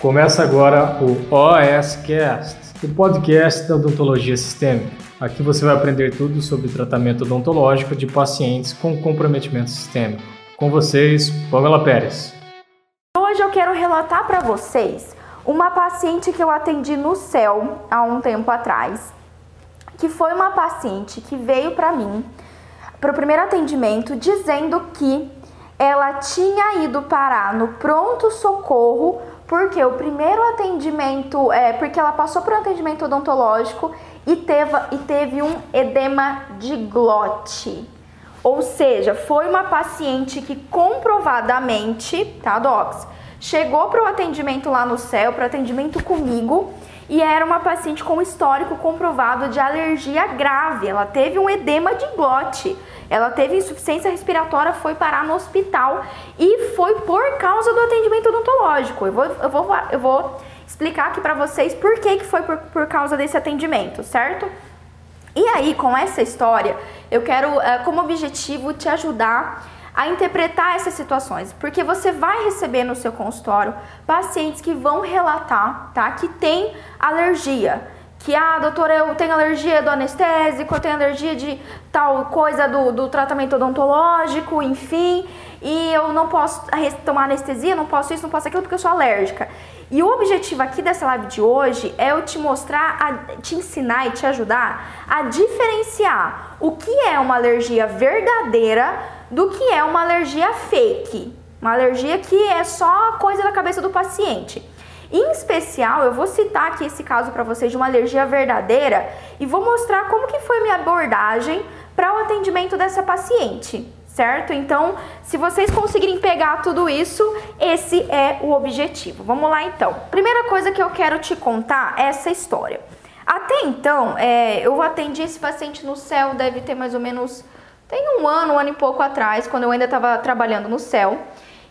Começa agora o OSCast, o podcast da odontologia sistêmica. Aqui você vai aprender tudo sobre tratamento odontológico de pacientes com comprometimento sistêmico. Com vocês, Pamela Pérez. Hoje eu quero relatar para vocês uma paciente que eu atendi no céu há um tempo atrás, que foi uma paciente que veio para mim para o primeiro atendimento dizendo que ela tinha ido parar no pronto socorro porque o primeiro atendimento é porque ela passou por um atendimento odontológico e teve, e teve um edema de glote. Ou seja, foi uma paciente que comprovadamente, tá, Docs? Chegou para o atendimento lá no céu, para o atendimento comigo, e era uma paciente com histórico comprovado de alergia grave. Ela teve um edema de glote. Ela teve insuficiência respiratória, foi parar no hospital e foi por causa do atendimento odontológico. Eu vou, eu vou, eu vou explicar aqui para vocês por que, que foi por, por causa desse atendimento, certo? E aí, com essa história, eu quero, eh, como objetivo, te ajudar a interpretar essas situações, porque você vai receber no seu consultório pacientes que vão relatar, tá, que tem alergia que, ah, doutora, eu tenho alergia do anestésico, eu tenho alergia de tal coisa do, do tratamento odontológico, enfim, e eu não posso tomar anestesia, não posso isso, não posso aquilo porque eu sou alérgica. E o objetivo aqui dessa live de hoje é eu te mostrar, a, te ensinar e te ajudar a diferenciar o que é uma alergia verdadeira do que é uma alergia fake. Uma alergia que é só coisa da cabeça do paciente. Em especial, eu vou citar aqui esse caso para vocês de uma alergia verdadeira e vou mostrar como que foi minha abordagem para o atendimento dessa paciente, certo? Então, se vocês conseguirem pegar tudo isso, esse é o objetivo. Vamos lá então. Primeira coisa que eu quero te contar é essa história. Até então, é, eu atendi esse paciente no céu, deve ter mais ou menos tem um ano, um ano e pouco atrás, quando eu ainda estava trabalhando no céu.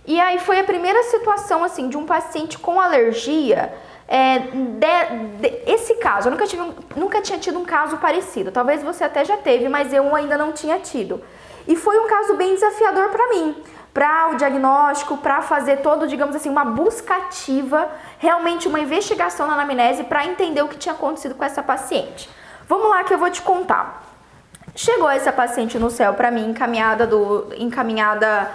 E aí foi a primeira situação assim de um paciente com alergia. É, de, de, esse caso, eu nunca, tive, nunca tinha tido um caso parecido. Talvez você até já teve, mas eu ainda não tinha tido. E foi um caso bem desafiador para mim, para o diagnóstico, para fazer todo, digamos assim, uma busca ativa, realmente uma investigação na anamnese para entender o que tinha acontecido com essa paciente. Vamos lá que eu vou te contar. Chegou essa paciente no céu para mim encaminhada do encaminhada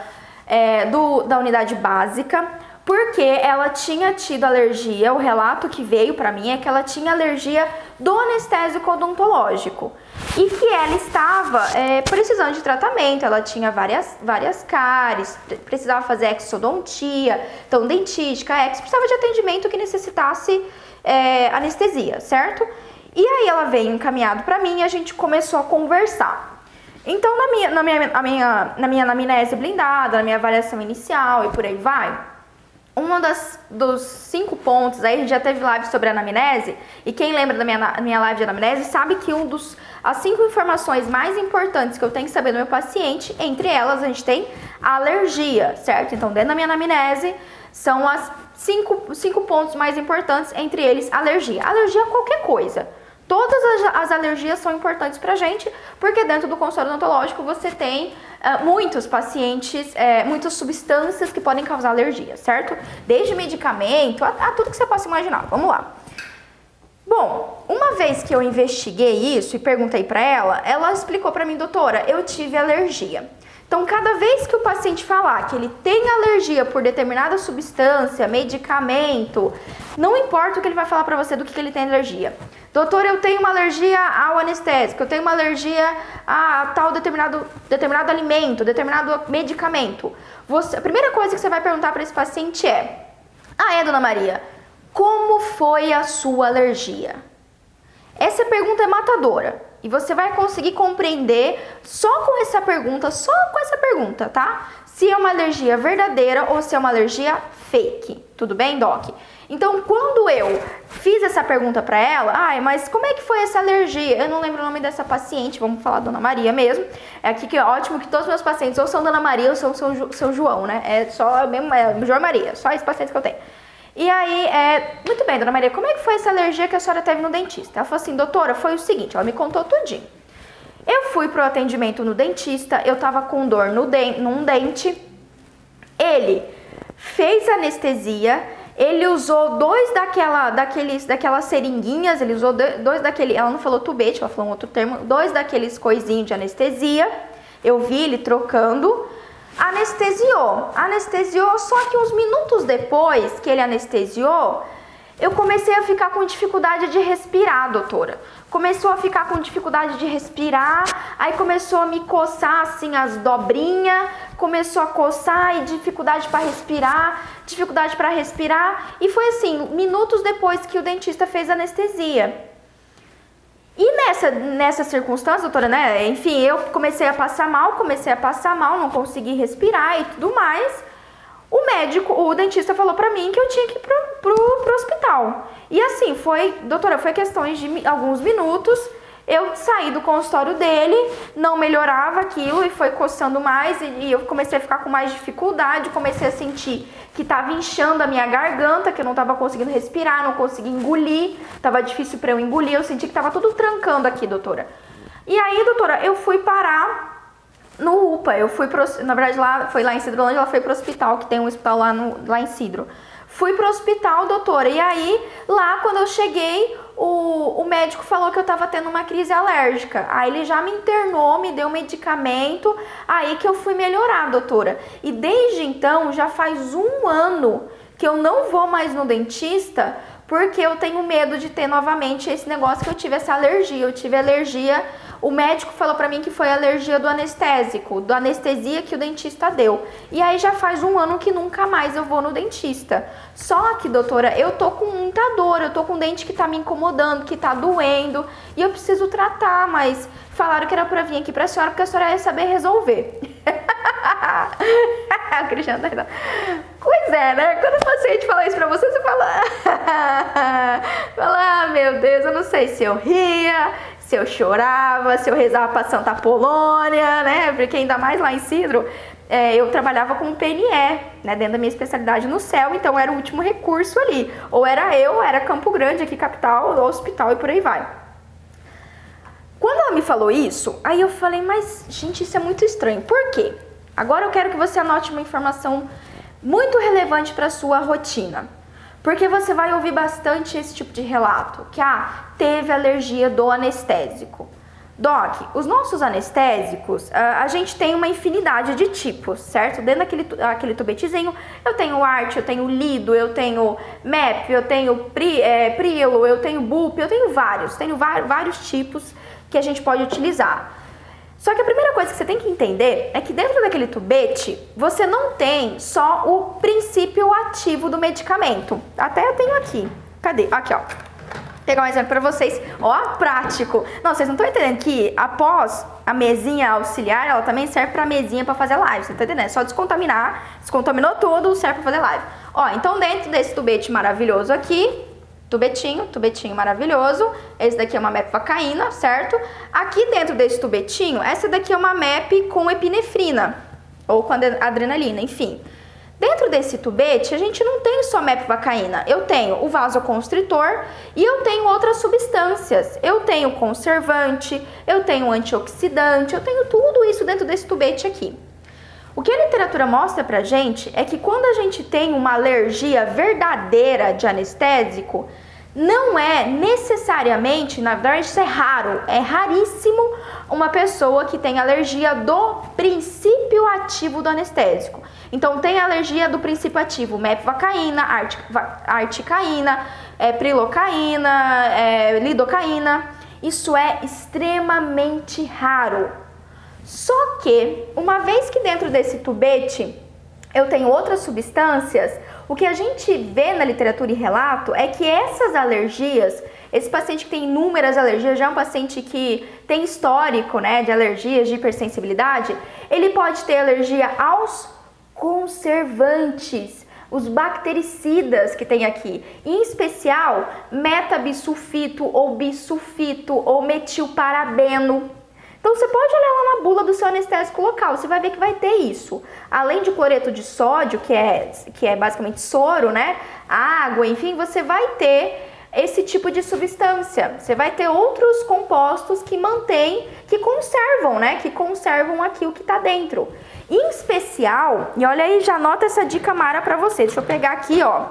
é, do, da unidade básica, porque ela tinha tido alergia. O relato que veio para mim é que ela tinha alergia do anestésico odontológico e que ela estava é, precisando de tratamento. Ela tinha várias, várias cáries, precisava fazer exodontia, então dentística, ex, precisava de atendimento que necessitasse é, anestesia, certo? E aí ela veio encaminhado para mim e a gente começou a conversar. Então, na minha, na minha, na minha, na minha anamnese blindada, na minha avaliação inicial e por aí vai, um dos cinco pontos, aí a gente já teve live sobre anamnese, e quem lembra da minha, minha live de anamnese sabe que um dos as cinco informações mais importantes que eu tenho que saber do meu paciente, entre elas a gente tem a alergia, certo? Então, dentro da minha anamnese, são as cinco, cinco pontos mais importantes, entre eles alergia. Alergia a qualquer coisa. Todas as, alergias são importantes para gente, porque dentro do consultório odontológico você tem uh, muitos pacientes, uh, muitas substâncias que podem causar alergia, certo? Desde medicamento a, a tudo que você possa imaginar. Vamos lá. Bom, uma vez que eu investiguei isso e perguntei para ela, ela explicou para mim, doutora, eu tive alergia. Então, cada vez que o paciente falar que ele tem alergia por determinada substância, medicamento, não importa o que ele vai falar para você do que, que ele tem alergia. Doutor, eu tenho uma alergia ao anestésico, eu tenho uma alergia a tal determinado, determinado alimento, determinado medicamento. Você, a primeira coisa que você vai perguntar para esse paciente é: Ah, é, dona Maria, como foi a sua alergia? Essa pergunta é matadora e você vai conseguir compreender só com essa pergunta, só com essa pergunta, tá? Se é uma alergia verdadeira ou se é uma alergia fake. Tudo bem, Doc? Então, quando eu fiz essa pergunta para ela, ai, mas como é que foi essa alergia? Eu não lembro o nome dessa paciente, vamos falar Dona Maria mesmo. É aqui que é ótimo que todos os meus pacientes ou são Dona Maria ou são São, São João, né? É só mesmo, é João Maria, só esses pacientes que eu tenho. E aí, é, muito bem, dona Maria, como é que foi essa alergia que a senhora teve no dentista? Ela falou assim, doutora, foi o seguinte, ela me contou tudinho. Eu fui pro atendimento no dentista, eu tava com dor no den num dente, ele fez anestesia Ele usou dois daquela, daqueles, daquelas seringuinhas, ele usou dois daquele, ela não falou tubete, ela falou um outro termo, dois daqueles coisinhos de anestesia. Eu vi ele trocando. Anestesiou, anestesiou, só que uns minutos depois que ele anestesiou, eu comecei a ficar com dificuldade de respirar, doutora. Começou a ficar com dificuldade de respirar, aí começou a me coçar assim as dobrinhas, começou a coçar e dificuldade para respirar, dificuldade para respirar, e foi assim, minutos depois que o dentista fez anestesia. E nessa, nessa circunstância, doutora, né? Enfim, eu comecei a passar mal, comecei a passar mal, não consegui respirar e tudo mais o médico, o dentista falou para mim que eu tinha que ir pro, pro, pro hospital. E assim, foi, doutora, foi questões de alguns minutos. Eu saí do consultório dele, não melhorava aquilo e foi coçando mais e, eu comecei a ficar com mais dificuldade, comecei a sentir que estava inchando a minha garganta, que eu não estava conseguindo respirar, não conseguia engolir, estava difícil para eu engolir, eu senti que estava tudo trancando aqui, doutora. E aí, doutora, eu fui parar no UPA. Eu fui pro, na verdade lá foi lá em Cidrolândia, ela foi pro hospital, que tem um hospital lá no lá em Cidro. Fui pro hospital, doutora, e aí lá quando eu cheguei, o, o médico falou que eu tava tendo uma crise alérgica. Aí ele já me internou, me deu medicamento, aí que eu fui melhorar, doutora. E desde então já faz um ano que eu não vou mais no dentista porque eu tenho medo de ter novamente esse negócio que eu tive essa alergia. Eu tive alergia o médico falou para mim que foi alergia do anestésico, do anestesia que o dentista deu. E aí já faz um ano que nunca mais eu vou no dentista. Só que, doutora, eu tô com muita dor, eu tô com um dente que tá me incomodando, que tá doendo, e eu preciso tratar, mas falaram que era pra vir aqui pra senhora, porque a senhora ia saber resolver. a Cristiana tá Pois é, né? Quando o paciente fala isso pra você, você fala. fala, ah, meu Deus, eu não sei se eu ria, se eu chorava, se eu rezava para Santa Polônia, né? Porque ainda mais lá em Cidro, é, eu trabalhava com PNE, né? Dentro da minha especialidade no céu, então era o último recurso ali. Ou era eu, ou era Campo Grande, aqui capital, ou hospital e por aí vai. Quando ela me falou isso, aí eu falei, mas gente, isso é muito estranho. Por quê? Agora eu quero que você anote uma informação muito relevante para sua rotina. Porque você vai ouvir bastante esse tipo de relato, que ah, teve alergia do anestésico. Doc, os nossos anestésicos, ah, a gente tem uma infinidade de tipos, certo? Dentro daquele aquele tubetezinho, eu tenho arte, eu tenho lido, eu tenho MEP, eu tenho pri, é, prilo, eu tenho BUP, eu tenho vários, tenho vários tipos que a gente pode utilizar. Só que a primeira coisa que você tem que entender é que dentro daquele tubete você não tem só o princípio ativo do medicamento. Até eu tenho aqui. Cadê? Aqui, ó. Vou pegar um exemplo para vocês. Ó, prático. Não, vocês não estão entendendo que após a mesinha auxiliar, ela também serve para mesinha para fazer live. Você tá entendendo? É só descontaminar. Descontaminou tudo, serve para fazer live. Ó, então dentro desse tubete maravilhoso aqui, tubetinho, tubetinho maravilhoso. Esse daqui é uma MEP vacaína, certo? Aqui dentro desse tubetinho, essa daqui é uma MEP com epinefrina, ou com adrenalina, enfim. Dentro desse tubete, a gente não tem só MEP vacaína. Eu tenho o vasoconstritor e eu tenho outras substâncias. Eu tenho conservante, eu tenho antioxidante, eu tenho tudo isso dentro desse tubete aqui. O que a literatura mostra pra gente é que quando a gente tem uma alergia verdadeira de anestésico, não é necessariamente, na verdade isso é raro, é raríssimo uma pessoa que tem alergia do princípio ativo do anestésico. Então tem alergia do princípio ativo, mepvacaína, articaína, é, prilocaína, é, lidocaína. Isso é extremamente raro. Só que, uma vez que dentro desse tubete eu tenho outras substâncias, o que a gente vê na literatura e relato é que essas alergias, esse paciente que tem inúmeras alergias, já é um paciente que tem histórico né, de alergias, de hipersensibilidade, ele pode ter alergia aos conservantes, os bactericidas que tem aqui, em especial metabisulfito ou bisulfito ou metilparabeno. Então você pode olhar lá na bula do seu anestésico local, você vai ver que vai ter isso. Além de cloreto de sódio, que é, que é basicamente soro, né? Água, enfim, você vai ter esse tipo de substância. Você vai ter outros compostos que mantêm, que conservam, né? Que conservam aqui o que está dentro. Em especial, e olha aí, já anota essa dica mara para você. Deixa eu pegar aqui, ó.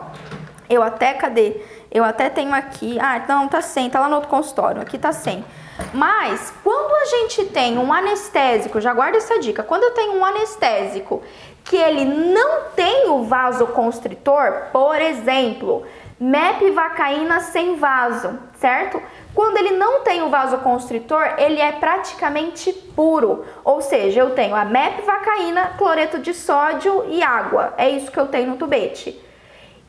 Eu até, cadê? Eu até tenho aqui. Ah, não, tá sem, tá lá no outro consultório. Aqui tá sem. Mas quando a gente tem um anestésico, já guarda essa dica. Quando eu tenho um anestésico que ele não tem o vasoconstritor, por exemplo, mepvacaína sem vaso, certo? Quando ele não tem o vasoconstritor, ele é praticamente puro. Ou seja, eu tenho a mepvacaína, cloreto de sódio e água. É isso que eu tenho no tubete.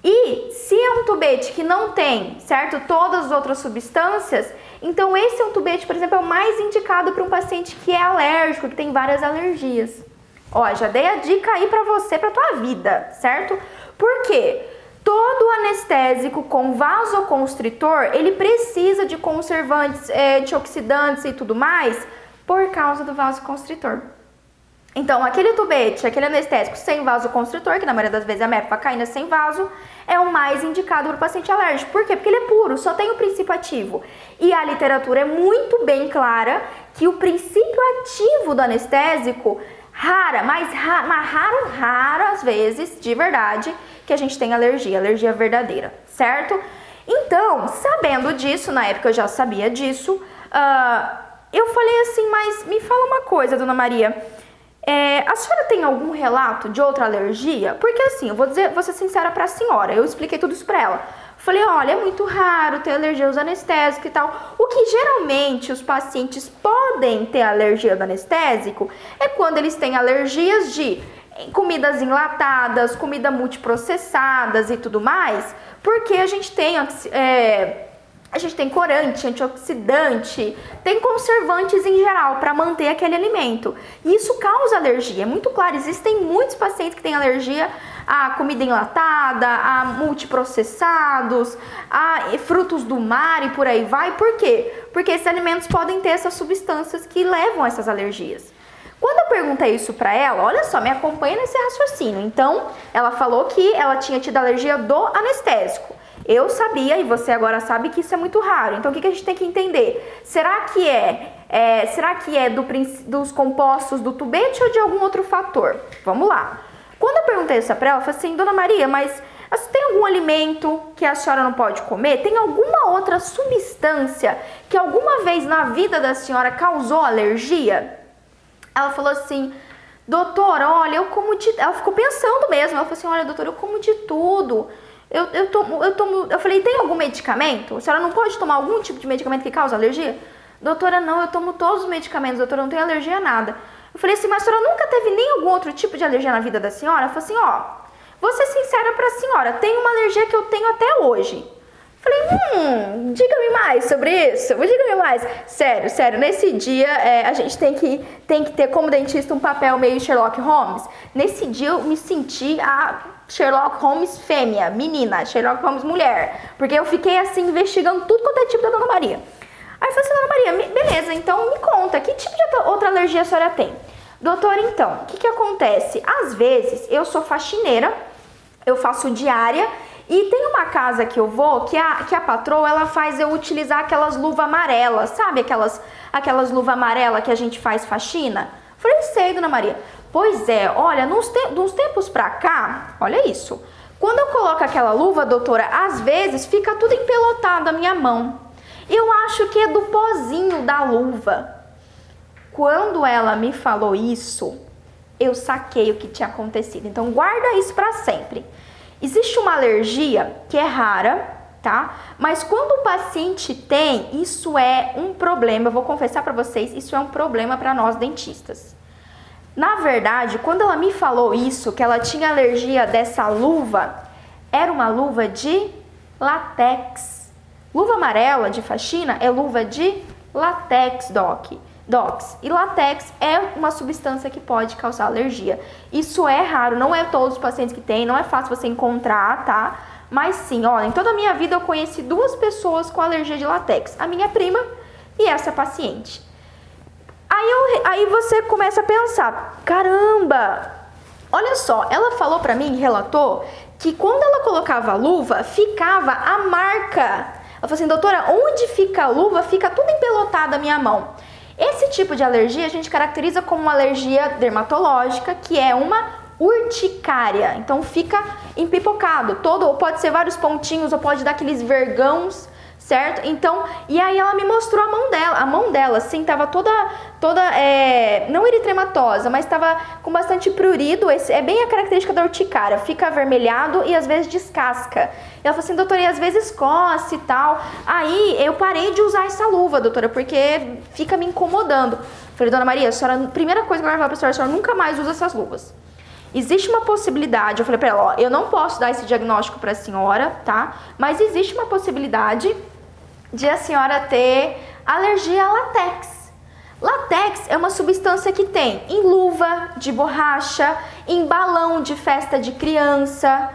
E se é um tubete que não tem, certo, todas as outras substâncias, então esse é um tubete, por exemplo, é o mais indicado para um paciente que é alérgico, que tem várias alergias. Ó, já dei a dica aí para você, para tua vida, certo? Por quê? Todo anestésico com vasoconstritor, ele precisa de conservantes, antioxidantes e tudo mais por causa do vasoconstritor. Então, aquele tubete, aquele anestésico sem vasoconstritor, que na maioria das vezes é a mepacaína sem vaso, é o mais indicado para o paciente alérgico. Por quê? Porque ele é puro, só tem o princípio ativo. E a literatura é muito bem clara que o princípio ativo do anestésico, rara, mas raro, mas raro, raras vezes, de verdade, que a gente tem alergia, alergia verdadeira, certo? Então, sabendo disso, na época eu já sabia disso, uh, eu falei assim, mas me fala uma coisa, dona Maria. É, a senhora tem algum relato de outra alergia? Porque assim, eu vou dizer, vou ser sincera para a senhora, eu expliquei tudo isso para ela. Falei, olha, é muito raro ter alergia aos anestésicos e tal. O que geralmente os pacientes podem ter alergia do anestésico é quando eles têm alergias de comidas enlatadas, comida multiprocessadas e tudo mais, porque a gente tem é, a gente tem corante, antioxidante, tem conservantes em geral para manter aquele alimento. E isso causa alergia. É muito claro, existem muitos pacientes que têm alergia a comida enlatada, a multiprocessados, a frutos do mar e por aí vai. Por quê? Porque esses alimentos podem ter essas substâncias que levam a essas alergias. Quando eu perguntei isso para ela, olha só, me acompanha nesse raciocínio. Então, ela falou que ela tinha tido alergia do anestésico. Eu sabia e você agora sabe que isso é muito raro. Então o que, que a gente tem que entender? Será que é, é será que é do, dos compostos do tubete ou de algum outro fator? Vamos lá. Quando eu perguntei isso para ela, eu falei assim, Dona Maria, mas tem algum alimento que a senhora não pode comer? Tem alguma outra substância que alguma vez na vida da senhora causou alergia? Ela falou assim, doutor, olha, eu como de. Ela ficou pensando mesmo. Ela falou assim, olha, doutor, eu como de tudo. Eu, eu, tomo, eu tomo. Eu falei, tem algum medicamento? A senhora não pode tomar algum tipo de medicamento que causa alergia? Doutora, não, eu tomo todos os medicamentos, doutora, não tenho alergia a nada. Eu falei assim, mas a senhora nunca teve nem algum outro tipo de alergia na vida da senhora? Ela falou assim, ó, vou ser sincera pra senhora, tem uma alergia que eu tenho até hoje. Falei, hum, diga-me mais sobre isso, diga-me mais. Sério, sério, nesse dia é, a gente tem que, tem que ter como dentista um papel meio Sherlock Holmes. Nesse dia eu me senti a Sherlock Holmes fêmea, menina, Sherlock Holmes mulher. Porque eu fiquei assim investigando tudo quanto é tipo da Dona Maria. Aí eu falei assim, Dona Maria, beleza, então me conta, que tipo de outra alergia a senhora tem? Doutora, então, o que, que acontece? Às vezes eu sou faxineira, eu faço diária e tem uma casa que eu vou que a, que a patroa ela faz eu utilizar aquelas luvas amarelas, sabe? Aquelas, aquelas luvas amarelas que a gente faz faxina. Falei, sei, dona Maria. Pois é, olha, nos, te tempos pra cá, olha isso. Quando eu coloco aquela luva, doutora, às vezes fica tudo empelotado a minha mão. Eu acho que é do pozinho da luva. Quando ela me falou isso, eu saquei o que tinha acontecido. Então guarda isso para sempre. Existe uma alergia que é rara, tá? Mas quando o paciente tem, isso é um problema. Eu vou confessar para vocês, isso é um problema para nós dentistas. Na verdade, quando ela me falou isso, que ela tinha alergia dessa luva, era uma luva de latex. Luva amarela de faxina é luva de latex, doc. Docs. E latex é uma substância que pode causar alergia. Isso é raro, não é todos os pacientes que têm, não é fácil você encontrar, tá? Mas sim, olha, em toda a minha vida eu conheci duas pessoas com alergia de latex. A minha prima e essa paciente. Aí, eu, aí você começa a pensar, caramba, olha só, ela falou pra mim, relatou, que quando ela colocava a luva, ficava a marca. Ela falou assim, doutora, onde fica a luva, fica tudo empelotado a minha mão. Esse tipo de alergia a gente caracteriza como uma alergia dermatológica, que é uma urticária. Então fica empipocado, todo, ou pode ser vários pontinhos, ou pode dar aqueles vergãos certo? Então, e aí ela me mostrou a mão dela, a mão dela, assim, tava toda, toda, é, não eritrematosa, mas tava com bastante prurido, esse, é bem a característica da urticária, fica avermelhado e às vezes descasca. E ela falou assim, doutora, e às vezes coce e tal. Aí eu parei de usar essa luva, doutora, porque fica me incomodando. Falei, dona Maria, a senhora, primeira coisa que eu vou falar pra senhora, a senhora nunca mais usa essas luvas. Existe uma possibilidade, eu falei para ela, ó, eu não posso dar esse diagnóstico para a senhora, tá? Mas existe uma possibilidade de a senhora ter alergia a látex. Látex é uma substância que tem em luva de borracha, em balão de festa de criança.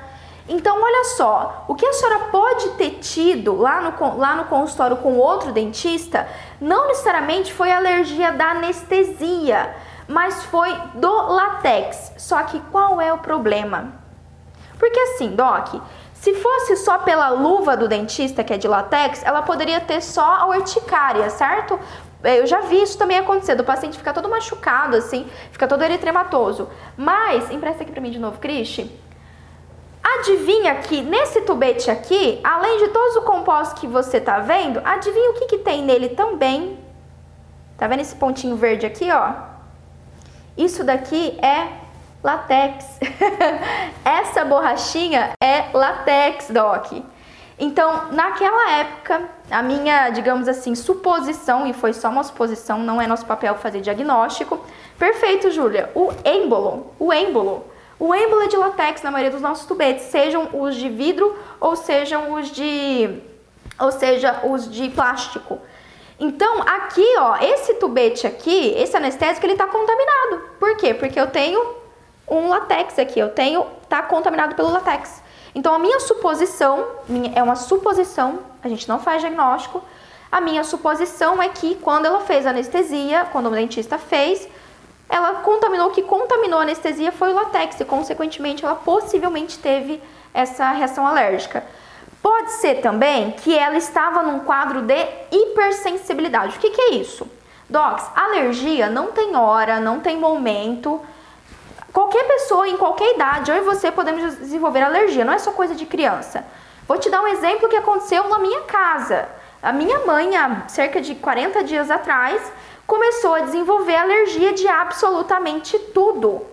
Então, olha só, o que a senhora pode ter tido lá no, lá no consultório com outro dentista não necessariamente foi alergia da anestesia, mas foi do látex. Só que qual é o problema? Porque assim, Doc, se fosse só pela luva do dentista, que é de látex, ela poderia ter só a urticária, certo? É, eu já vi isso também acontecer, do paciente ficar todo machucado, assim, fica todo eritrematoso. Mas, empresta aqui pra mim de novo, Cristi. Adivinha que nesse tubete aqui, além de todos os compostos que você tá vendo, adivinha o que, que tem nele também? Tá vendo esse pontinho verde aqui, ó? Isso daqui é latex. Essa borrachinha é latex, Doc. Então, naquela época, a minha, digamos assim, suposição, e foi só uma suposição, não é nosso papel fazer diagnóstico. Perfeito, Júlia. O êmbolo, o êmbolo, o êmbolo é de latex na maioria dos nossos tubetes, sejam os de vidro ou sejam os de, ou seja, os de plástico. Então, aqui, ó, esse tubete aqui, esse anestésico, ele tá contaminado. Por quê? Porque eu tenho um latex aqui, eu tenho, tá contaminado pelo latex. Então a minha suposição, minha, é uma suposição, a gente não faz diagnóstico, a minha suposição é que quando ela fez anestesia, quando o dentista fez, ela contaminou, o que contaminou a anestesia foi o latex e consequentemente ela possivelmente teve essa reação alérgica. Pode ser também que ela estava num quadro de hipersensibilidade. O que, que é isso? Docs, alergia não tem hora, não tem momento. Qualquer pessoa em qualquer idade, eu e você podemos desenvolver alergia, não é só coisa de criança. Vou te dar um exemplo que aconteceu na minha casa. A minha mãe, há cerca de 40 dias atrás, começou a desenvolver alergia de absolutamente tudo.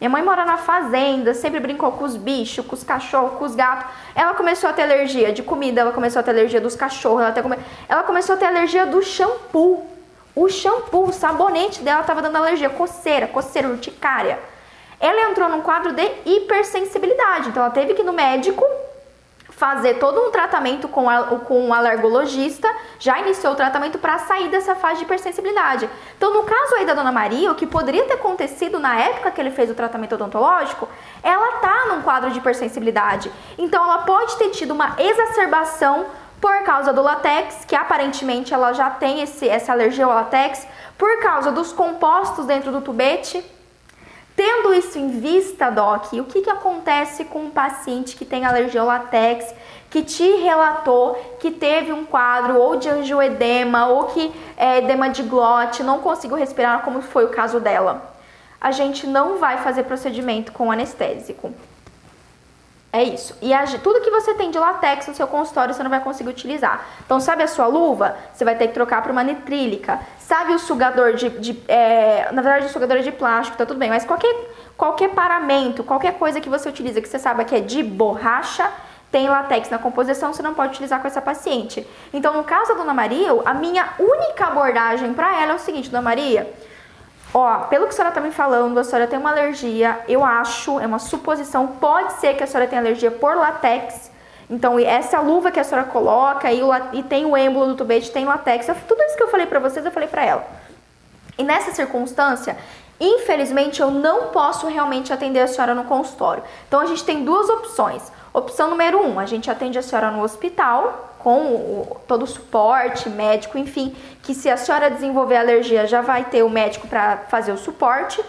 Minha mãe mora na fazenda, sempre brincou com os bichos, com os cachorros, com os gatos. Ela começou a ter alergia de comida, ela começou a ter alergia dos cachorros, ela, come... ela começou a ter alergia do shampoo. O shampoo, o sabonete dela estava dando alergia, coceira, coceira urticária ela entrou num quadro de hipersensibilidade. Então, ela teve que ir no médico fazer todo um tratamento com, a, com um alergologista, já iniciou o tratamento para sair dessa fase de hipersensibilidade. Então, no caso aí da Dona Maria, o que poderia ter acontecido na época que ele fez o tratamento odontológico, ela tá num quadro de hipersensibilidade. Então, ela pode ter tido uma exacerbação por causa do latex, que aparentemente ela já tem esse, essa alergia ao latex, por causa dos compostos dentro do tubete, Tendo isso em vista, Doc, o que, que acontece com um paciente que tem alergia ao látex, que te relatou que teve um quadro ou de angioedema ou que é edema de glote, não conseguiu respirar, como foi o caso dela? A gente não vai fazer procedimento com anestésico. É isso. E a, tudo que você tem de látex no seu consultório você não vai conseguir utilizar. Então, sabe a sua luva? Você vai ter que trocar para uma nitrílica. Sabe o sugador de. de é, na verdade, o sugador é de plástico, tá tudo bem. Mas qualquer, qualquer paramento, qualquer coisa que você utiliza que você saiba que é de borracha, tem latex na composição, você não pode utilizar com essa paciente. Então, no caso da Dona Maria, a minha única abordagem para ela é o seguinte, Dona Maria Ó, pelo que a senhora tá me falando, a senhora tem uma alergia, eu acho, é uma suposição, pode ser que a senhora tenha alergia por latex. Então, essa luva que a senhora coloca e, o, e tem o êmbolo do tubete, tem latex. Tudo isso que eu falei pra vocês, eu falei pra ela. E nessa circunstância, infelizmente, eu não posso realmente atender a senhora no consultório. Então, a gente tem duas opções. Opção número um, a gente atende a senhora no hospital, com o, todo o suporte médico, enfim, que se a senhora desenvolver alergia já vai ter o médico para fazer o suporte.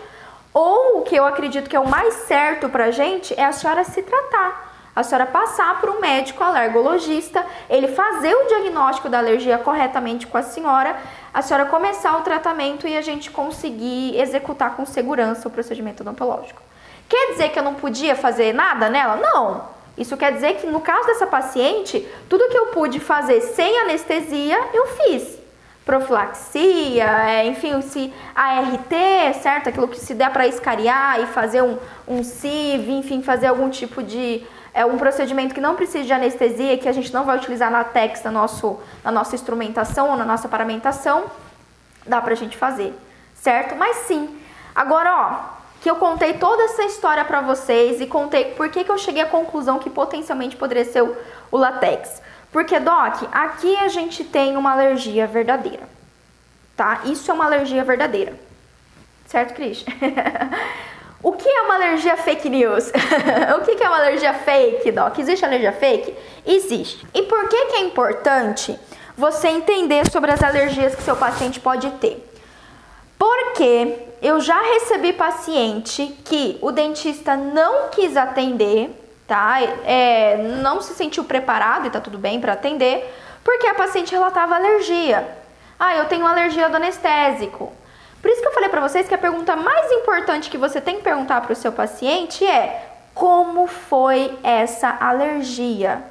Ou o que eu acredito que é o mais certo para gente é a senhora se tratar. A senhora passar para um médico alergologista, ele fazer o diagnóstico da alergia corretamente com a senhora, a senhora começar o tratamento e a gente conseguir executar com segurança o procedimento odontológico. Quer dizer que eu não podia fazer nada nela? Não. Isso quer dizer que no caso dessa paciente, tudo que eu pude fazer sem anestesia, eu fiz. Profilaxia, é, enfim, se ART, certo? Aquilo que se der para escariar e fazer um, um CIV, enfim, fazer algum tipo de é um procedimento que não precisa de anestesia, que a gente não vai utilizar na TEX, na, nosso, na nossa instrumentação ou na nossa paramentação, dá pra gente fazer, certo? Mas sim, agora ó, que eu contei toda essa história para vocês e contei por que, que eu cheguei à conclusão que potencialmente poderia ser o, o latex. Porque, Doc, aqui a gente tem uma alergia verdadeira, tá? Isso é uma alergia verdadeira. Certo, Cris? o que é uma alergia fake news? o que é uma alergia fake, Doc? Existe alergia fake? Existe. E por que, que é importante você entender sobre as alergias que seu paciente pode ter? Porque eu já recebi paciente que o dentista não quis atender, tá? É, não se sentiu preparado e tá tudo bem para atender, porque a paciente relatava alergia. Ah, eu tenho alergia do anestésico. Por isso que eu falei para vocês que a pergunta mais importante que você tem que perguntar para o seu paciente é: como foi essa alergia?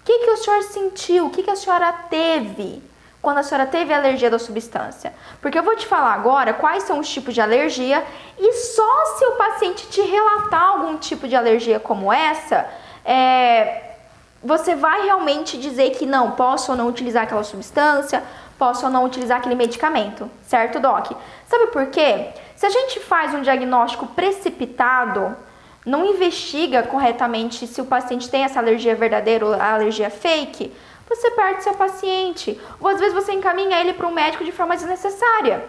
O que, que o senhor sentiu? O que, que a senhora teve? Quando a senhora teve alergia da substância. Porque eu vou te falar agora quais são os tipos de alergia e só se o paciente te relatar algum tipo de alergia como essa, é, você vai realmente dizer que não, posso ou não utilizar aquela substância, posso ou não utilizar aquele medicamento, certo, Doc? Sabe por quê? Se a gente faz um diagnóstico precipitado, não investiga corretamente se o paciente tem essa alergia verdadeira ou alergia fake, você perde seu paciente. Ou às vezes você encaminha ele para um médico de forma desnecessária.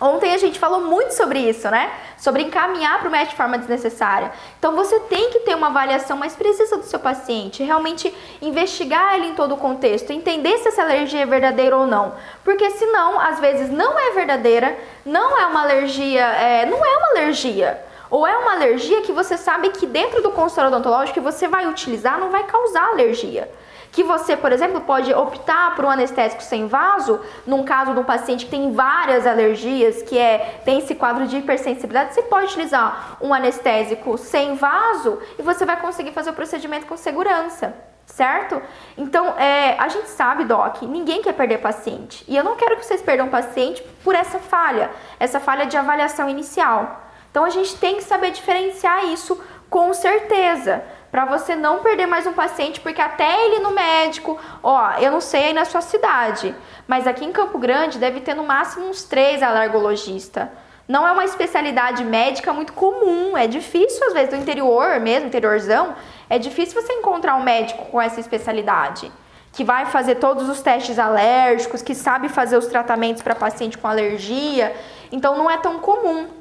Ontem a gente falou muito sobre isso, né? Sobre encaminhar para o médico de forma desnecessária. Então você tem que ter uma avaliação mais precisa do seu paciente, realmente investigar ele em todo o contexto, entender se essa alergia é verdadeira ou não. Porque senão, às vezes, não é verdadeira, não é uma alergia, é, não é uma alergia. Ou é uma alergia que você sabe que dentro do consultório odontológico que você vai utilizar não vai causar alergia que você, por exemplo, pode optar por um anestésico sem vaso, num caso de um paciente que tem várias alergias, que é tem esse quadro de hipersensibilidade, você pode utilizar um anestésico sem vaso e você vai conseguir fazer o procedimento com segurança certo? Então, é, a gente sabe, Doc, ninguém quer perder paciente. E eu não quero que vocês perdam paciente por essa falha, essa falha de avaliação inicial. Então, a gente tem que saber diferenciar isso com certeza para você não perder mais um paciente, porque até ele no médico, ó, eu não sei aí na sua cidade, mas aqui em Campo Grande deve ter no máximo uns três alergologistas. Não é uma especialidade médica muito comum, é difícil às vezes do interior mesmo, interiorzão, é difícil você encontrar um médico com essa especialidade, que vai fazer todos os testes alérgicos, que sabe fazer os tratamentos para paciente com alergia, então não é tão comum.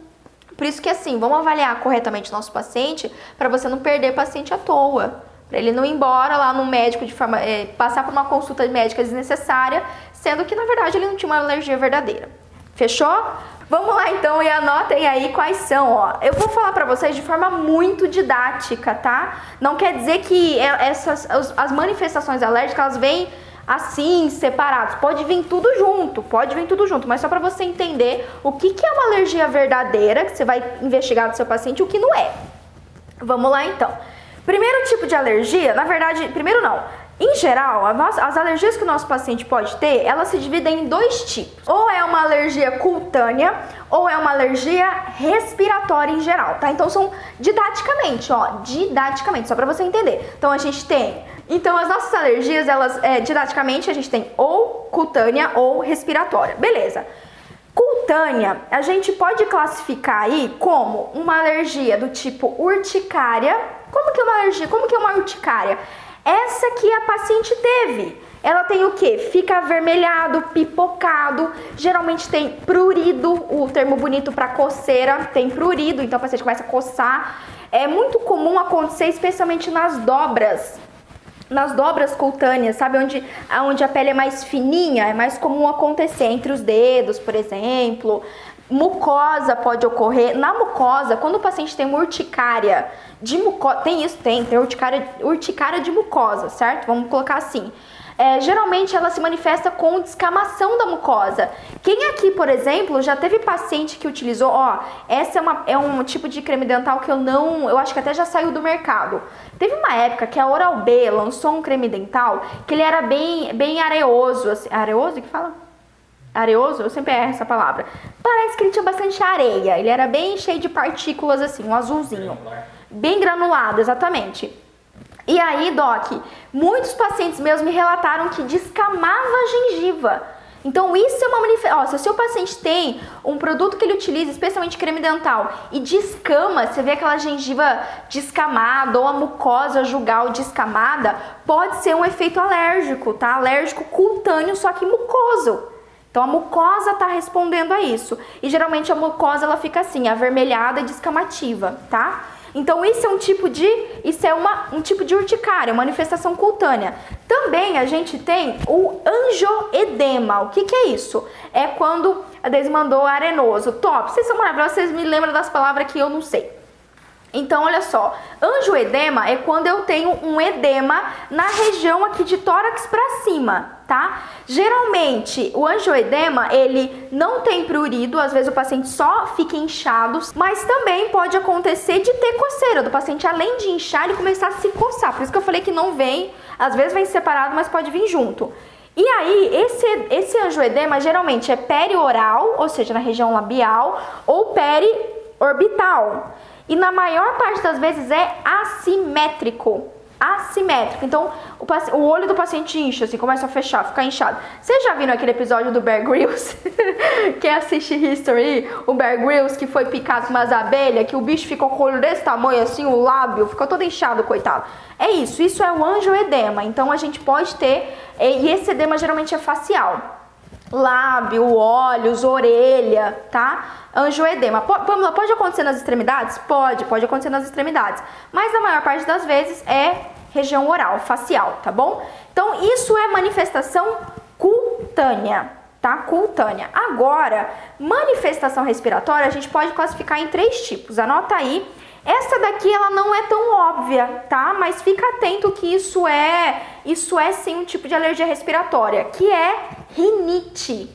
Por isso que assim, vamos avaliar corretamente nosso paciente para você não perder paciente à toa. Para ele não ir embora lá no médico de forma. É, passar por uma consulta médica desnecessária, sendo que na verdade ele não tinha uma alergia verdadeira. Fechou? Vamos lá então e anotem aí quais são, ó. Eu vou falar para vocês de forma muito didática, tá? Não quer dizer que é, essas as manifestações alérgicas elas vêm assim, separados. Pode vir tudo junto, pode vir tudo junto, mas só para você entender o que, que é uma alergia verdadeira, que você vai investigar do seu paciente, e o que não é. Vamos lá então. Primeiro tipo de alergia, na verdade, primeiro não. Em geral, as alergias que o nosso paciente pode ter, elas se dividem em dois tipos. Ou é uma alergia cutânea, ou é uma alergia respiratória em geral, tá? Então são didaticamente, ó, didaticamente, só para você entender. Então a gente tem então, as nossas alergias, elas, é, didaticamente, a gente tem ou cutânea ou respiratória. Beleza. Cutânea, a gente pode classificar aí como uma alergia do tipo urticária. Como que é uma alergia? Como que é uma urticária? Essa que a paciente teve. Ela tem o que? Fica avermelhado, pipocado, geralmente tem prurido, o termo bonito para coceira, tem prurido, então a paciente começa a coçar. É muito comum acontecer, especialmente nas dobras nas dobras cutâneas, sabe? Onde, onde a pele é mais fininha, é mais comum acontecer entre os dedos, por exemplo. Mucosa pode ocorrer. Na mucosa, quando o paciente tem uma urticária de mucosa, tem isso, tem, tem urticária, urticária de mucosa, certo? Vamos colocar assim. É, geralmente ela se manifesta com descamação da mucosa. Quem aqui, por exemplo, já teve paciente que utilizou, ó, essa é, uma, é um tipo de creme dental que eu não, eu acho que até já saiu do mercado. Teve uma época que a Oral-B lançou um creme dental que ele era bem, bem areoso, assim, areoso que fala? Areoso, eu sempre erro essa palavra. Parece que ele tinha bastante areia, ele era bem cheio de partículas assim, um azulzinho. Bem granulado, exatamente. E aí, Doc, muitos pacientes meus me relataram que descamava a gengiva. Então, isso é uma manifestação. Se o seu paciente tem um produto que ele utiliza, especialmente creme dental, e descama, você vê aquela gengiva descamada ou a mucosa jugal descamada, pode ser um efeito alérgico, tá? Alérgico cutâneo, só que mucoso. Então a mucosa está respondendo a isso. E geralmente a mucosa ela fica assim, avermelhada e descamativa, tá? Então isso é um tipo de isso é uma, um tipo de urticária, manifestação cutânea. Também a gente tem o angioedema. O que, que é isso? É quando a Deise mandou arenoso. Top, vocês são maravilhosos, vocês me lembram das palavras que eu não sei. Então, olha só, angioedema é quando eu tenho um edema na região aqui de tórax para cima, tá? Geralmente, o angioedema, ele não tem prurido, às vezes o paciente só fica inchado, mas também pode acontecer de ter coceira, do paciente além de inchar, ele começar a se coçar. Por isso que eu falei que não vem, às vezes vem separado, mas pode vir junto. E aí, esse, esse angioedema geralmente é perioral, ou seja, na região labial, ou periorbital. E na maior parte das vezes é assimétrico. Assimétrico. Então, o, o olho do paciente incha, assim, começa a fechar, ficar inchado. Vocês já viram aquele episódio do Bear Grylls? Quem assiste History, o Bear Grylls que foi picado com umas abelhas, que o bicho ficou com o olho desse tamanho, assim, o lábio, ficou todo inchado, coitado. É isso, isso é o angioedema. Então, a gente pode ter, e esse edema geralmente é facial lábio, olhos, orelha, tá? Angioedema. Pamela, pode acontecer nas extremidades? Pode, pode acontecer nas extremidades. Mas a maior parte das vezes é região oral, facial, tá bom? Então, isso é manifestação cutânea, tá? Cutânea. Agora, manifestação respiratória a gente pode classificar em três tipos. Anota aí essa daqui ela não é tão óbvia, tá? Mas fica atento que isso é, isso é sim um tipo de alergia respiratória, que é rinite.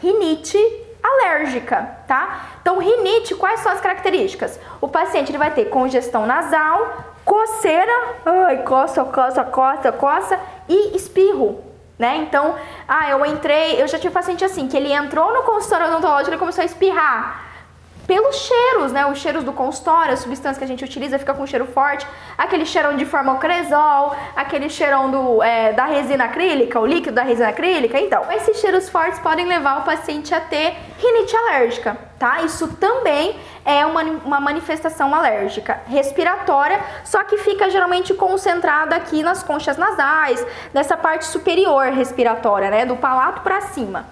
Rinite alérgica, tá? Então, rinite, quais são as características? O paciente ele vai ter congestão nasal, coceira, ai, coça, coça, coça, coça e espirro, né? Então, ah, eu entrei, eu já tive paciente assim, que ele entrou no consultório odontológico e começou a espirrar pelos cheiros, né? Os cheiros do consultório, as substâncias que a gente utiliza fica com cheiro forte, aquele cheirão de formocresol, aquele cheirão do, é, da resina acrílica, o líquido da resina acrílica. Então, esses cheiros fortes podem levar o paciente a ter rinite alérgica, tá? Isso também é uma, uma manifestação alérgica respiratória, só que fica geralmente concentrada aqui nas conchas nasais, nessa parte superior respiratória, né? Do palato para cima.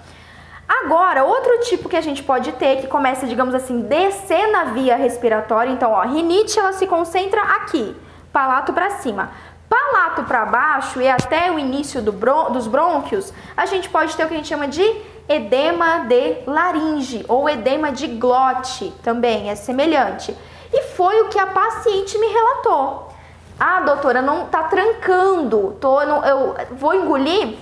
Agora, outro tipo que a gente pode ter, que começa, digamos assim, descer na via respiratória, então, ó, rinite ela se concentra aqui, palato para cima. Palato para baixo e até o início do bron dos brônquios, a gente pode ter o que a gente chama de edema de laringe ou edema de glote, também é semelhante. E foi o que a paciente me relatou. Ah, doutora, não tá trancando, tô, não, eu vou engolir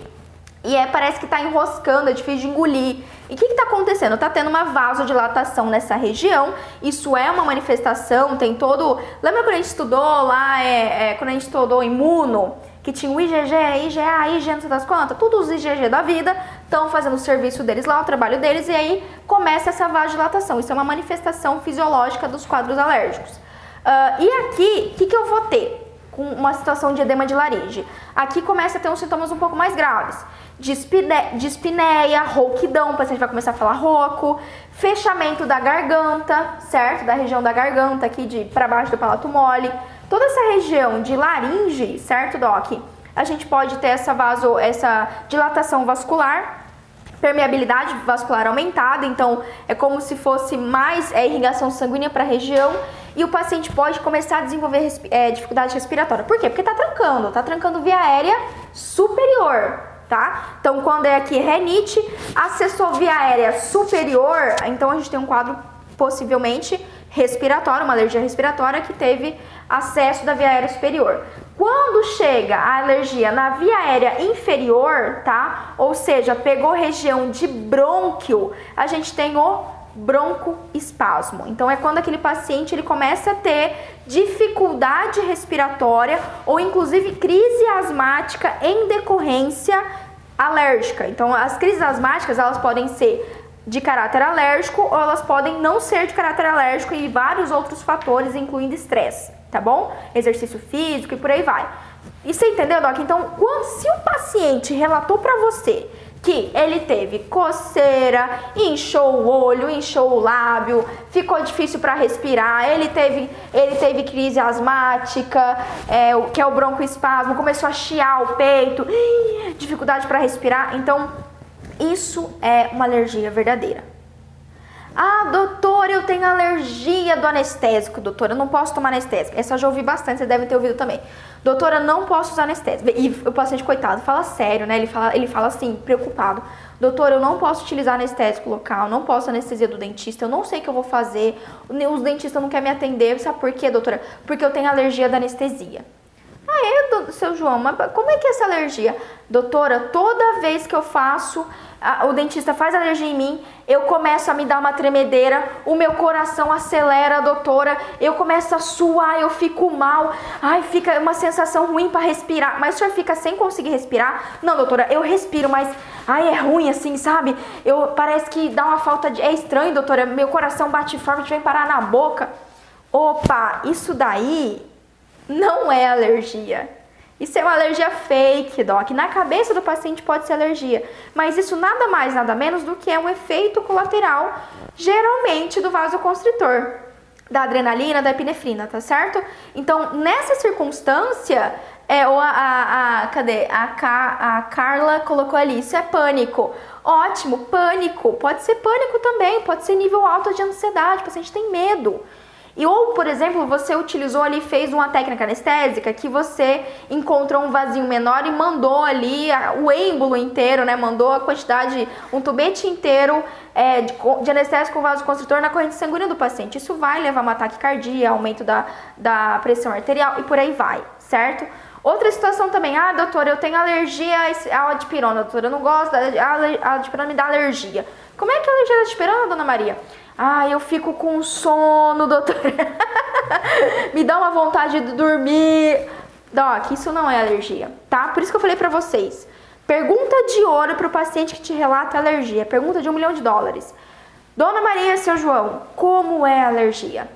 e é, parece que está enroscando, é difícil de engolir. E o que está acontecendo? Está tendo uma vasodilatação nessa região, isso é uma manifestação, tem todo... Lembra quando a gente estudou lá, é, é, quando a gente estudou imuno, que tinha o IgG, IgA, IG, não sei das quantas, todos os IgG da vida estão fazendo o serviço deles lá, o trabalho deles, e aí começa essa vasodilatação. Isso é uma manifestação fisiológica dos quadros alérgicos. Uh, e aqui, o que, que eu vou ter? Com uma situação de edema de laringe. Aqui começa a ter uns sintomas um pouco mais graves dispneia, dispneia, rouquidão, o paciente vai começar a falar rouco, fechamento da garganta, certo? Da região da garganta aqui de para baixo do palato mole. Toda essa região de laringe, certo, doc? A gente pode ter essa vaso, essa dilatação vascular, permeabilidade vascular aumentada, então é como se fosse mais é, irrigação sanguínea para a região e o paciente pode começar a desenvolver é, dificuldade respiratória. Por quê? Porque está trancando, está trancando via aérea superior, tá? Então, quando é aqui renite, acessou via aérea superior, então a gente tem um quadro possivelmente respiratória, uma alergia respiratória que teve acesso da via aérea superior. Quando chega a alergia na via aérea inferior, tá? Ou seja, pegou região de brônquio, a gente tem o broncoespasmo. Então é quando aquele paciente ele começa a ter dificuldade respiratória ou inclusive crise asmática em decorrência alérgica. Então as crises asmáticas elas podem ser de caráter alérgico ou elas podem não ser de caráter alérgico e vários outros fatores, incluindo estresse, tá bom? Exercício físico e por aí vai. E você entendeu, Doc? Então, quando, se o paciente relatou para você que ele teve coceira, inchou o olho, inchou o lábio, ficou difícil para respirar, ele teve, ele teve crise asmática, é, que é o broncoespasmo, começou a chiar o peito, dificuldade para respirar. Então, isso é uma alergia verdadeira. Ah, doutor, eu tenho alergia do anestésico, doutor, eu não posso tomar anestésico. Essa eu já ouvi bastante, você deve ter ouvido também. Doutora, não posso usar anestésico. E o paciente, coitado, fala sério, né? Ele fala, ele fala assim, preocupado. Doutor, eu não posso utilizar anestésico local, não posso anestesia do dentista, eu não sei o que eu vou fazer. Os dentistas não querem me atender. Sabe por quê, doutora? Porque eu tenho alergia da anestesia. Seu João, mas como é que é essa alergia? Doutora, toda vez que eu faço a, o dentista faz alergia em mim, eu começo a me dar uma tremedeira, o meu coração acelera, doutora, eu começo a suar, eu fico mal, ai, fica uma sensação ruim para respirar. Mas o senhor fica sem conseguir respirar? Não, doutora, eu respiro, mas ai, é ruim assim, sabe? Eu parece que dá uma falta de. É estranho, doutora, meu coração bate forte, vem parar na boca. Opa, isso daí não é alergia. Isso é uma alergia fake, doc. Na cabeça do paciente pode ser alergia, mas isso nada mais, nada menos do que é um efeito colateral, geralmente do vasoconstritor, da adrenalina, da epinefrina, tá certo? Então, nessa circunstância, é, ou a, a, a, cadê? A, a Carla colocou ali, isso é pânico. Ótimo, pânico. Pode ser pânico também, pode ser nível alto de ansiedade, o paciente tem medo. E ou, por exemplo, você utilizou ali, fez uma técnica anestésica que você encontrou um vazio menor e mandou ali o êmbolo inteiro, né? Mandou a quantidade, um tubete inteiro é, de, de anestésico vasoconstritor na corrente sanguínea do paciente. Isso vai levar a uma taquicardia, aumento da, da pressão arterial e por aí vai, certo? Outra situação também, ah, doutora, eu tenho alergia à adipirona, doutora, eu não gosto, a adipirona me dá alergia. Como é que é a alergia à adipirona, dona Maria? Ah, eu fico com sono, doutor. Me dá uma vontade de dormir. Doc, isso não é alergia, tá? Por isso que eu falei pra vocês. Pergunta de ouro pro paciente que te relata alergia. Pergunta de um milhão de dólares. Dona Maria, seu João, como é a alergia?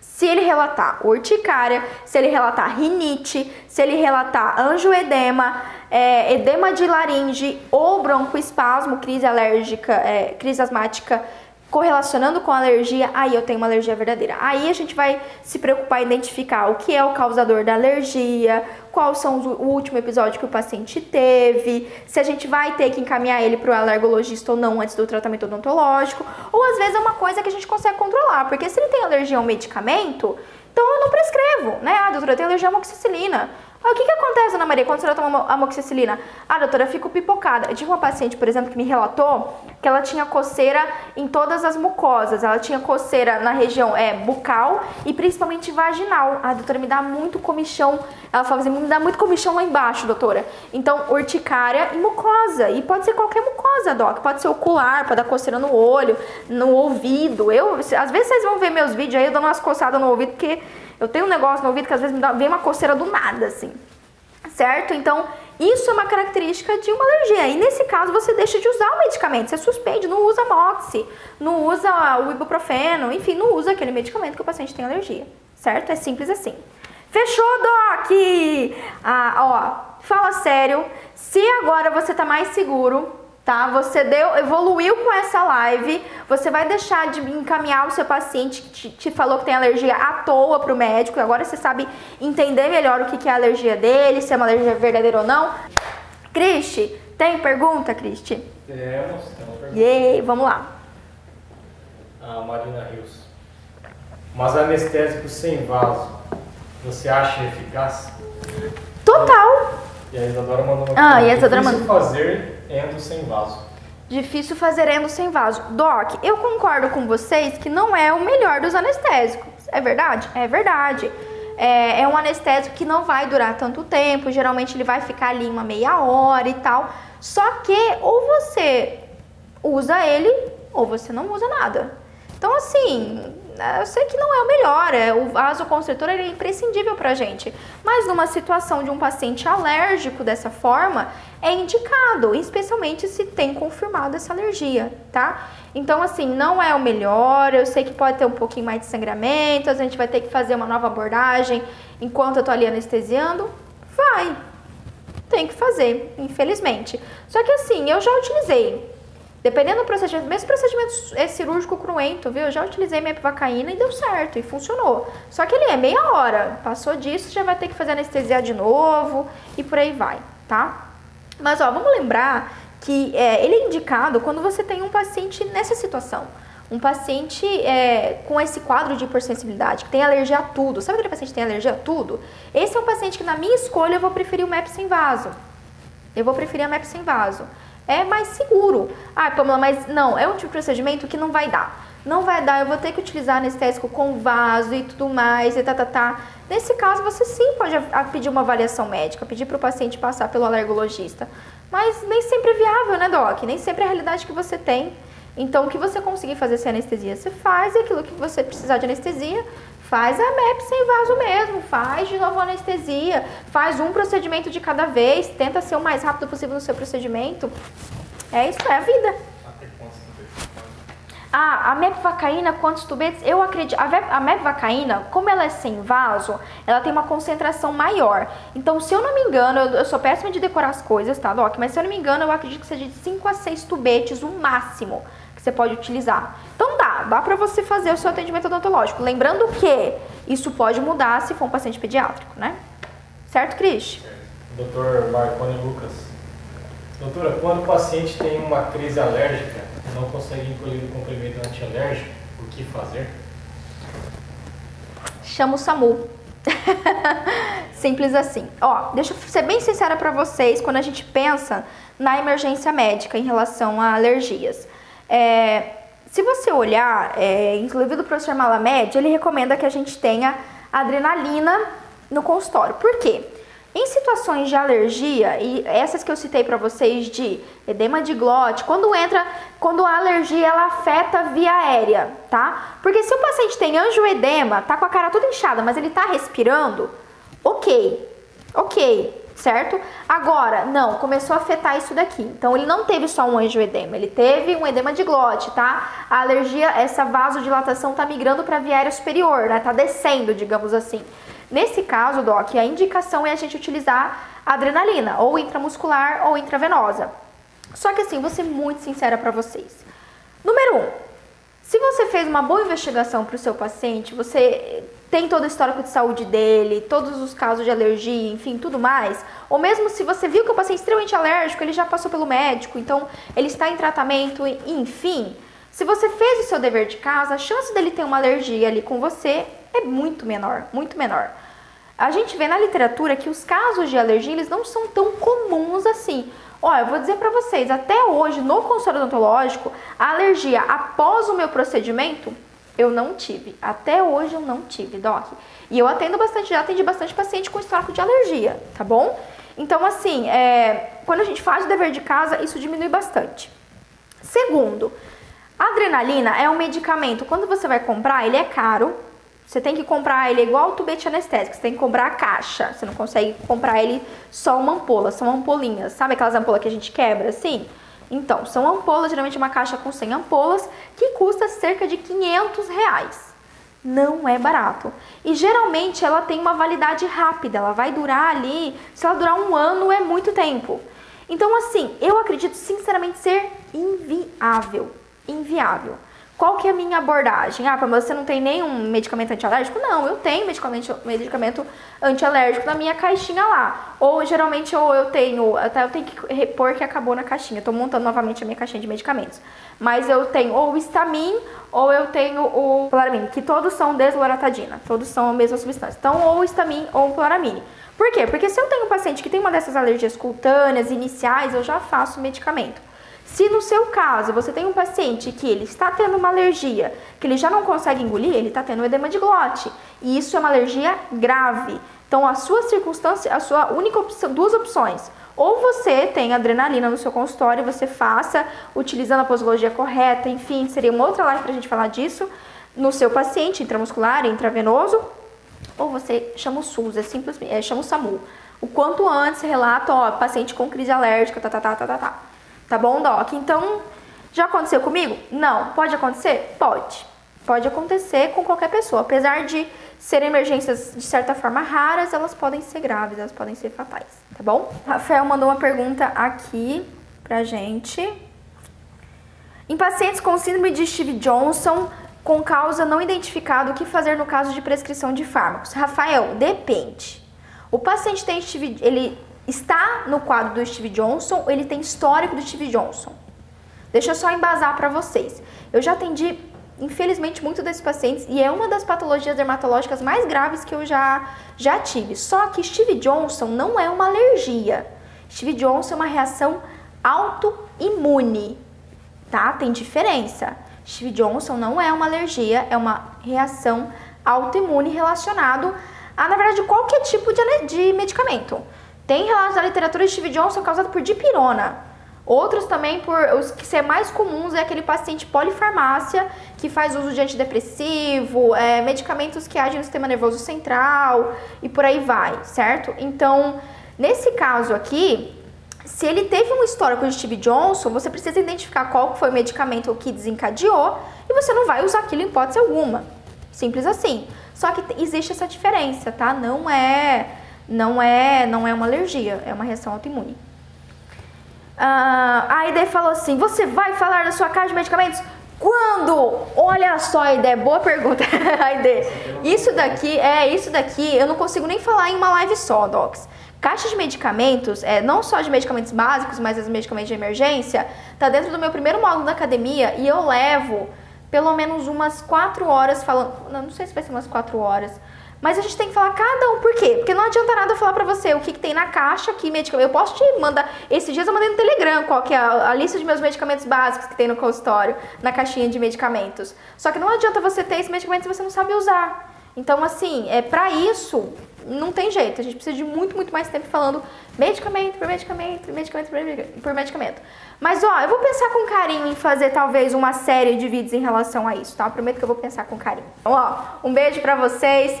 Se ele relatar urticária, se ele relatar rinite, se ele relatar angioedema, é, edema de laringe ou broncoespasmo, crise alérgica, é, crise asmática, correlacionando com alergia, aí eu tenho uma alergia verdadeira. Aí a gente vai se preocupar em identificar o que é o causador da alergia, qual são os, o último episódio que o paciente teve, se a gente vai ter que encaminhar ele para o alergologista ou não antes do tratamento odontológico, ou às vezes é uma coisa que a gente consegue controlar, porque se ele tem alergia a um medicamento, então eu não prescrevo, né? Ah, doutora, tenho alergia a amoxicilina. O que, que acontece, Ana Maria, quando você toma amoxicilina? Ah, doutora, eu fico pipocada. Eu tive uma paciente, por exemplo, que me relatou que ela tinha coceira em todas as mucosas. Ela tinha coceira na região é, bucal e principalmente vaginal. Ah, doutora, me dá muito comichão. Ela falava assim, me dá muito comichão lá embaixo, doutora. Então, urticária e mucosa. E pode ser qualquer mucosa, doc. Pode ser ocular, pode dar coceira no olho, no ouvido. Eu, às vezes vocês vão ver meus vídeos aí, eu dando umas coçadas no ouvido, porque eu tenho um negócio no ouvido que às vezes me dá, vem uma coceira do nada, assim. Certo? Então, isso é uma característica de uma alergia. E nesse caso, você deixa de usar o medicamento. Você suspende, não usa moxi, não usa o ibuprofeno, enfim, não usa aquele medicamento que o paciente tem alergia. Certo? É simples assim. Fechou, Doc? Ah, ó, fala sério. Se agora você tá mais seguro, tá? Você deu, evoluiu com essa live, você vai deixar de encaminhar o seu paciente que te, te falou que tem alergia à toa para o médico, agora você sabe entender melhor o que, que é a alergia dele, se é uma alergia verdadeira ou não. Cristi, tem pergunta, Cristi? Temos, temos pergunta. Yay, vamos lá. A Marina Rios. Mas anestésico sem vaso, você acha eficaz? Total! E a Isadora mandou uma Ah, e a Isadora mandou. fazer endo sem vaso. Difícil fazer endo sem vaso. Doc, eu concordo com vocês que não é o melhor dos anestésicos. É verdade? É verdade. É, é um anestésico que não vai durar tanto tempo, geralmente ele vai ficar ali uma meia hora e tal. Só que ou você usa ele ou você não usa nada. Então, assim, eu sei que não é o melhor, é, o vasoconstritor é imprescindível pra gente. Mas numa situação de um paciente alérgico dessa forma, é indicado, especialmente se tem confirmado essa alergia, tá? Então, assim, não é o melhor, eu sei que pode ter um pouquinho mais de sangramento, a gente vai ter que fazer uma nova abordagem enquanto eu tô ali anestesiando. Vai, tem que fazer, infelizmente. Só que assim, eu já utilizei Dependendo do procedimento, mesmo procedimento é cirúrgico cruento, viu? Eu já utilizei minha epivacaína e deu certo, e funcionou. Só que ele é meia hora. Passou disso, já vai ter que fazer anestesia de novo e por aí vai, tá? Mas, ó, vamos lembrar que é, ele é indicado quando você tem um paciente nessa situação. Um paciente é, com esse quadro de hipersensibilidade, que tem alergia a tudo. Sabe aquele paciente que tem alergia a tudo? Esse é um paciente que, na minha escolha, eu vou preferir o MEP sem vaso. Eu vou preferir a MEP sem vaso é mais seguro. Ah, Pamela, mas não, é um tipo de procedimento que não vai dar. Não vai dar, eu vou ter que utilizar anestésico com vaso e tudo mais, e tá, tá, tá. Nesse caso, você sim pode pedir uma avaliação médica, pedir para o paciente passar pelo alergologista. Mas nem sempre é viável, né, Doc? Nem sempre é a realidade que você tem. Então, o que você conseguir fazer sem anestesia, você faz, e aquilo que você precisar de anestesia, Faz a MEP sem vaso mesmo, faz de novo anestesia, faz um procedimento de cada vez, tenta ser o mais rápido possível no seu procedimento. É isso, é a vida. Ah, a mepvacaína, quantos tubetes? Eu acredito. A mepvacaína, como ela é sem vaso, ela tem uma concentração maior. Então, se eu não me engano, eu, eu sou péssima de decorar as coisas, tá, Doc? Mas se eu não me engano, eu acredito que seja de 5 a 6 tubetes, o máximo que você pode utilizar. Então dá, para você fazer o seu atendimento odontológico. Lembrando que isso pode mudar se for um paciente pediátrico, né? Certo, Cris? Doutor Marconi Lucas. Doutora, quando o paciente tem uma crise alérgica e não consegue incluir o complemento antialérgico, o que fazer? Chama o SAMU. Simples assim. Ó, deixa eu ser bem sincera para vocês quando a gente pensa na emergência médica em relação a alergias. É, se você olhar, é, inclusive do professor Malamed, ele recomenda que a gente tenha adrenalina no consultório. Por quê? Em situações de alergia, e essas que eu citei para vocês de edema de glote, quando entra, quando a alergia ela afeta via aérea, tá? Porque se o paciente tem angioedema, tá com a cara toda inchada, mas ele tá respirando, ok, ok certo? Agora, não, começou a afetar isso daqui. Então, ele não teve só um angioedema, ele teve um edema de glote, tá? A alergia, essa vasodilatação tá migrando para a via aérea superior, né? Tá descendo, digamos assim. Nesse caso, Doc, a indicação é a gente utilizar adrenalina, ou intramuscular ou intravenosa. Só que assim, vou ser muito sincera para vocês. Número um, se você fez uma boa investigação para o seu paciente, você tem todo o histórico de saúde dele, todos os casos de alergia, enfim, tudo mais. Ou mesmo se você viu que o paciente é extremamente alérgico, ele já passou pelo médico, então ele está em tratamento, enfim. Se você fez o seu dever de casa, a chance dele ter uma alergia ali com você é muito menor, muito menor. A gente vê na literatura que os casos de alergia eles não são tão comuns assim. Olha, eu vou dizer para vocês, até hoje no consultório odontológico, a alergia após o meu procedimento eu não tive. Até hoje eu não tive, Doc. E eu atendo bastante, já atendi bastante paciente com histórico de alergia, tá bom? Então, assim, é, quando a gente faz o dever de casa, isso diminui bastante. Segundo, adrenalina é um medicamento. Quando você vai comprar, ele é caro. Você tem que comprar ele igual o tubete anestésico. Você tem que comprar a caixa. Você não consegue comprar ele só uma ampola. São ampolinhas. Sabe aquelas ampolas que a gente quebra assim? Então, são ampolas, geralmente uma caixa com 100 ampolas, que custa cerca de 500 reais. Não é barato. E geralmente ela tem uma validade rápida, ela vai durar ali, se ela durar um ano é muito tempo. Então, assim, eu acredito sinceramente ser inviável. Inviável. Qual que é a minha abordagem? Ah, Pamela, você não tem nenhum medicamento antialérgico? Não, eu tenho medicamento, medicamento antialérgico na minha caixinha lá. Ou geralmente ou eu tenho, até eu tenho que repor que acabou na caixinha. Estou montando novamente a minha caixinha de medicamentos. Mas eu tenho ou o Stamin ou eu tenho o Polaramine, que todos são desloratadina, todos são a mesma substância. Então, ou o Stamin ou o Polaramine. Por quê? Porque se eu tenho um paciente que tem uma dessas alergias cutâneas iniciais, eu já faço medicamento. Se no seu caso você tem um paciente que ele está tendo uma alergia, que ele já não consegue engolir, ele está tendo edema de glote. E isso é uma alergia grave. Então a sua circunstância, a sua única opção, duas opções. Ou você tem adrenalina no seu consultório, você faça utilizando a posologia correta, enfim, seria uma outra live para a gente falar disso, no seu paciente intramuscular, intravenoso, ou você chama o SUS, é simples, é, chama o SAMU. O quanto antes relata, ó, paciente com crise alérgica, tá, tá, tá, tá, tá, tá. Tá bom, Doc? Então, já aconteceu comigo? Não. Pode acontecer? Pode. Pode acontecer com qualquer pessoa. Apesar de serem emergências de certa forma raras, elas podem ser graves, elas podem ser fatais, tá bom? Rafael mandou uma pergunta aqui pra gente. Em pacientes com síndrome de Steve Johnson com causa não identificada, o que fazer no caso de prescrição de fármacos? Rafael, depende. O paciente tem Steve, ele está no quadro do Steve Johnson ele tem histórico do Steve Johnson? Deixa eu só embasar para vocês. Eu já atendi, infelizmente, muito desses pacientes e é uma das patologias dermatológicas mais graves que eu já, já tive. Só que Steve Johnson não é uma alergia. Steve Johnson é uma reação autoimune, tá? Tem diferença. Steve Johnson não é uma alergia, é uma reação autoimune relacionado a, na verdade, qualquer tipo de, de medicamento. Tem relatos da literatura de Steve Johnson causado por dipirona. Outros também por os que ser mais comuns é aquele paciente polifarmácia que faz uso de antidepressivo, é, medicamentos que agem no sistema nervoso central e por aí vai, certo? Então, nesse caso aqui, se ele teve um histórico de Steve Johnson, você precisa identificar qual foi o medicamento que desencadeou e você não vai usar aquilo em hipótese alguma. Simples assim. Só que existe essa diferença, tá? Não é não é, não é uma alergia, é uma reação autoimune. Ah, a ideia falou assim: você vai falar da sua caixa de medicamentos? Quando? Olha só a ideia, boa pergunta. a ideia. Isso daqui, é, isso daqui eu não consigo nem falar em uma live só, Docs. Caixa de medicamentos, é, não só de medicamentos básicos, mas os medicamentos de emergência, tá dentro do meu primeiro módulo da academia e eu levo pelo menos umas 4 horas falando. Não, não sei se vai ser umas 4 horas mas a gente tem que falar cada um. Por quê? Porque não adianta nada eu falar pra você o que, que tem na caixa, que medicamento. Eu posso te mandar. Esses dias eu mandei no Telegram qual que é a, a, lista de meus medicamentos básicos que tem no consultório, na caixinha de medicamentos. Só que não adianta você ter esse medicamento se você não sabe usar. Então, assim, é para isso, não tem jeito. A gente precisa de muito, muito mais tempo falando medicamento por medicamento, medicamento por medicamento. Mas, ó, eu vou pensar com carinho em fazer talvez uma série de vídeos em relação a isso, tá? Eu prometo que eu vou pensar com carinho. Então, ó, um beijo pra vocês.